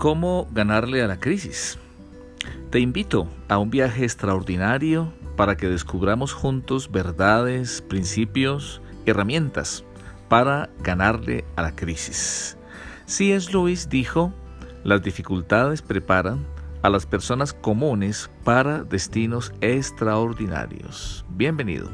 ¿Cómo ganarle a la crisis? Te invito a un viaje extraordinario para que descubramos juntos verdades, principios, herramientas para ganarle a la crisis. C.S. Lewis dijo, las dificultades preparan a las personas comunes para destinos extraordinarios. Bienvenido.